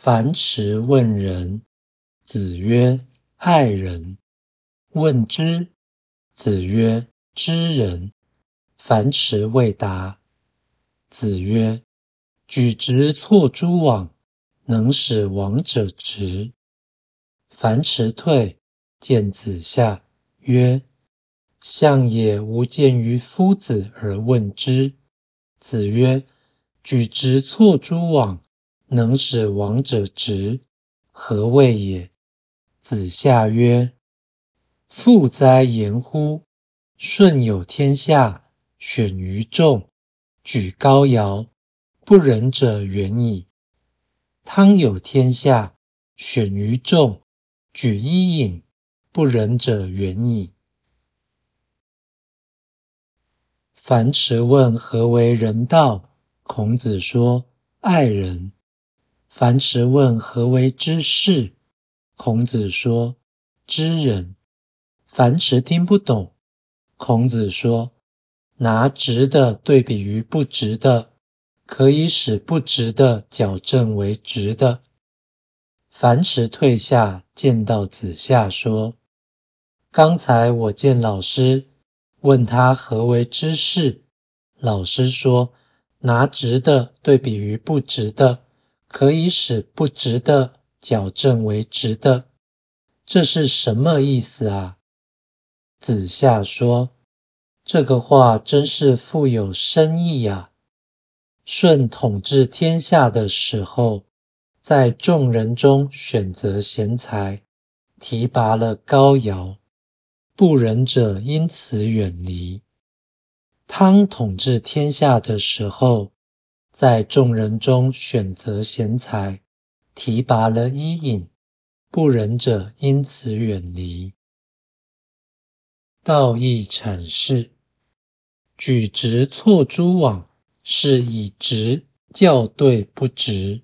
樊迟问仁，子曰：爱人。问之，子曰：知人。樊迟未答。子曰：举直错诸枉，能使枉者直。樊迟退，见子夏，曰：相也无见于夫子而问之。子曰：举直错诸枉，能使王者直，何谓也？子夏曰：富哉言乎！舜有天下，选于众，举高尧，不仁者远矣。汤有天下，选于众，举伊尹，不仁者远矣。樊迟问何为人道，孔子说：爱人。樊迟问何为知士，孔子说：知人。樊迟听不懂，孔子说：“拿直的对比于不直的，可以使不直的矫正为直的。”樊迟退下，见到子夏，说：“刚才我见老师，问他何为知士，老师说：拿直的对比于不直的，可以使不直的矫正为直的。这是什么意思啊？”子夏说：“这个话真是富有深意呀！舜统治天下的时候，在众人中选择贤才，提拔了高尧，不仁者因此远离。汤统治天下的时候，在众人中选择贤才，提拔了伊尹，不仁者因此远离。”道义阐释：举直错诸枉，是以直校对不直。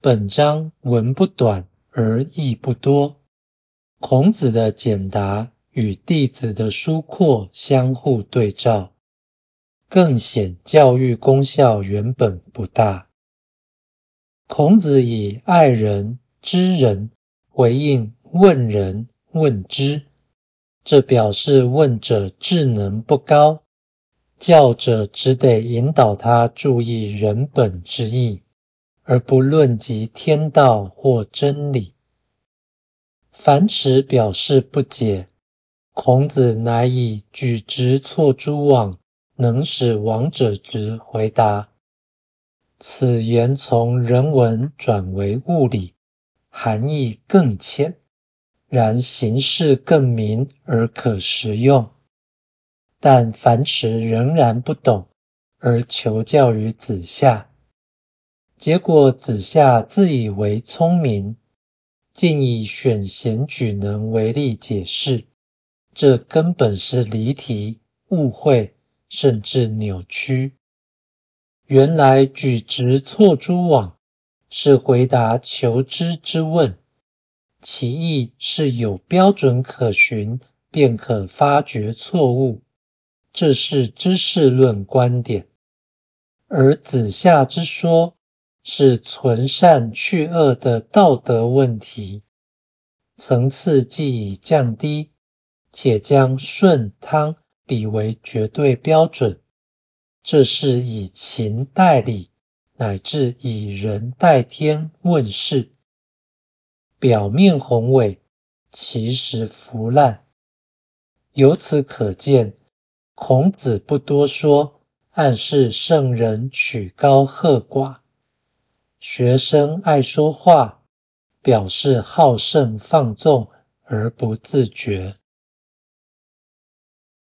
本章文不短而义不多，孔子的简答与弟子的疏阔相互对照，更显教育功效原本不大。孔子以爱人、知人回应问仁、问知。这表示问者智能不高，教者只得引导他注意人本之意，而不论及天道或真理。樊迟表示不解，孔子乃以举直错诸枉，能使王者直回答。此言从人文转为物理，含义更浅。然形式更明而可实用，但樊迟仍然不懂，而求教于子夏。结果子夏自以为聪明，竟以选贤举能为例解释，这根本是离题、误会，甚至扭曲。原来举直错诸枉，是回答求知之问。其意是有标准可循，便可发觉错误，这是知识论观点。而子夏之说是存善去恶的道德问题，层次既已降低，且将舜汤比为绝对标准，这是以情代理，乃至以人代天问世。表面宏伟，其实腐烂。由此可见，孔子不多说，暗示圣人曲高和寡；学生爱说话，表示好胜放纵而不自觉。